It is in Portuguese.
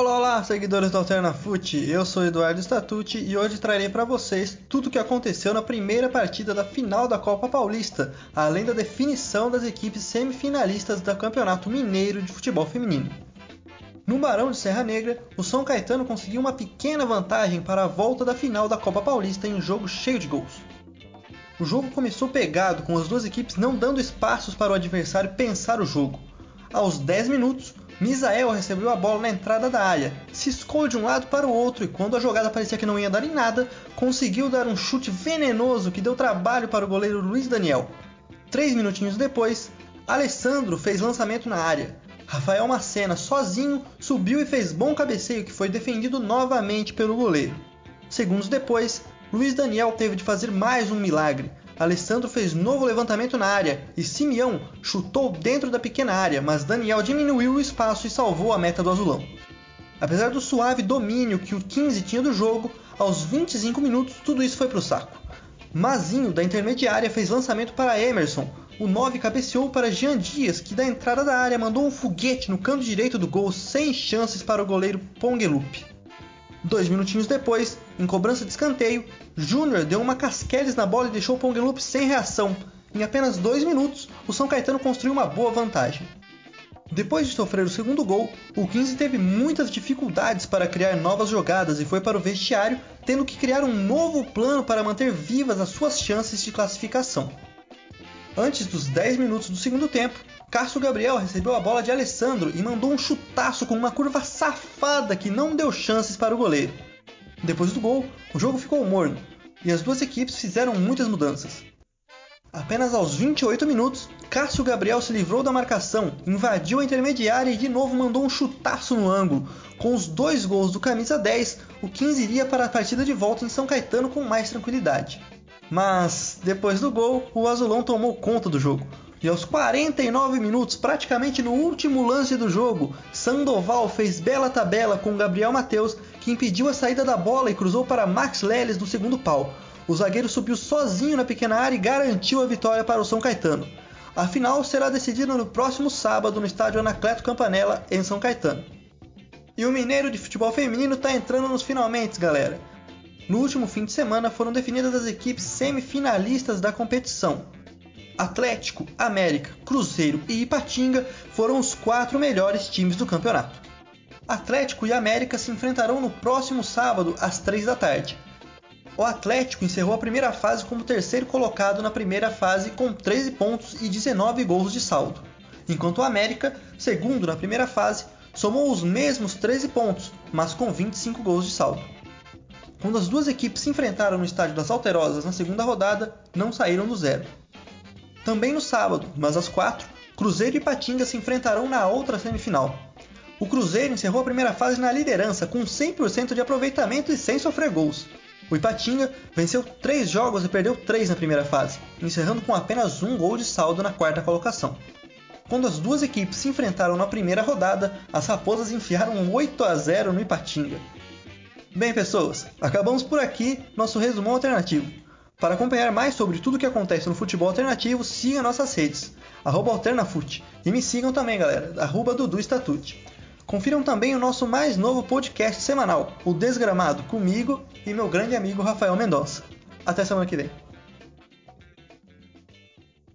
Olá, olá, seguidores do Alterna Fute. Eu sou Eduardo Statucci e hoje trarei para vocês tudo o que aconteceu na primeira partida da final da Copa Paulista, além da definição das equipes semifinalistas do Campeonato Mineiro de Futebol Feminino. No Barão de Serra Negra, o São Caetano conseguiu uma pequena vantagem para a volta da final da Copa Paulista em um jogo cheio de gols. O jogo começou pegado, com as duas equipes não dando espaços para o adversário pensar o jogo. Aos 10 minutos, Misael recebeu a bola na entrada da área, ciscou de um lado para o outro e, quando a jogada parecia que não ia dar em nada, conseguiu dar um chute venenoso que deu trabalho para o goleiro Luiz Daniel. Três minutinhos depois, Alessandro fez lançamento na área. Rafael Macena, sozinho, subiu e fez bom cabeceio que foi defendido novamente pelo goleiro. Segundos depois, Luiz Daniel teve de fazer mais um milagre. Alessandro fez novo levantamento na área e Simeão chutou dentro da pequena área, mas Daniel diminuiu o espaço e salvou a meta do azulão. Apesar do suave domínio que o 15 tinha do jogo, aos 25 minutos tudo isso foi para o saco. Mazinho, da intermediária, fez lançamento para Emerson. O 9 cabeceou para Jean Dias, que da entrada da área mandou um foguete no canto direito do gol sem chances para o goleiro Pongelup. Dois minutinhos depois, em cobrança de escanteio, Júnior deu uma casqueles na bola e deixou o Pongelup sem reação. Em apenas dois minutos, o São Caetano construiu uma boa vantagem. Depois de sofrer o segundo gol, o 15 teve muitas dificuldades para criar novas jogadas e foi para o vestiário, tendo que criar um novo plano para manter vivas as suas chances de classificação. Antes dos 10 minutos do segundo tempo, Cássio Gabriel recebeu a bola de Alessandro e mandou um chutaço com uma curva safada que não deu chances para o goleiro. Depois do gol, o jogo ficou morno e as duas equipes fizeram muitas mudanças. Apenas aos 28 minutos, Cássio Gabriel se livrou da marcação, invadiu a intermediária e de novo mandou um chutaço no ângulo. Com os dois gols do camisa 10, o 15 iria para a partida de volta em São Caetano com mais tranquilidade. Mas, depois do gol, o azulão tomou conta do jogo. E aos 49 minutos, praticamente no último lance do jogo, Sandoval fez bela tabela com Gabriel Mateus, que impediu a saída da bola e cruzou para Max Leles no segundo pau. O zagueiro subiu sozinho na pequena área e garantiu a vitória para o São Caetano. A final será decidida no próximo sábado no estádio Anacleto Campanella, em São Caetano. E o Mineiro de Futebol Feminino está entrando nos finalmente, galera. No último fim de semana foram definidas as equipes semifinalistas da competição. Atlético, América, Cruzeiro e Ipatinga foram os quatro melhores times do campeonato. Atlético e América se enfrentarão no próximo sábado às 3 da tarde. O Atlético encerrou a primeira fase como terceiro colocado na primeira fase com 13 pontos e 19 gols de saldo, enquanto o América, segundo na primeira fase, somou os mesmos 13 pontos, mas com 25 gols de saldo. Quando as duas equipes se enfrentaram no estádio das Alterosas na segunda rodada, não saíram do zero. Também no sábado, mas às 4, Cruzeiro e Patinga se enfrentarão na outra semifinal. O Cruzeiro encerrou a primeira fase na liderança com 100% de aproveitamento e sem sofrer gols. O Ipatinga venceu 3 jogos e perdeu 3 na primeira fase, encerrando com apenas um gol de saldo na quarta colocação. Quando as duas equipes se enfrentaram na primeira rodada, as Raposas enfiaram 8 a 0 no Ipatinga. Bem, pessoas, acabamos por aqui nosso resumão alternativo. Para acompanhar mais sobre tudo o que acontece no futebol alternativo, siga nossas redes, alternafute. E me sigam também, galera, arroba Dudu Statute. Confiram também o nosso mais novo podcast semanal, o Desgramado, comigo e meu grande amigo Rafael Mendonça. Até semana que vem.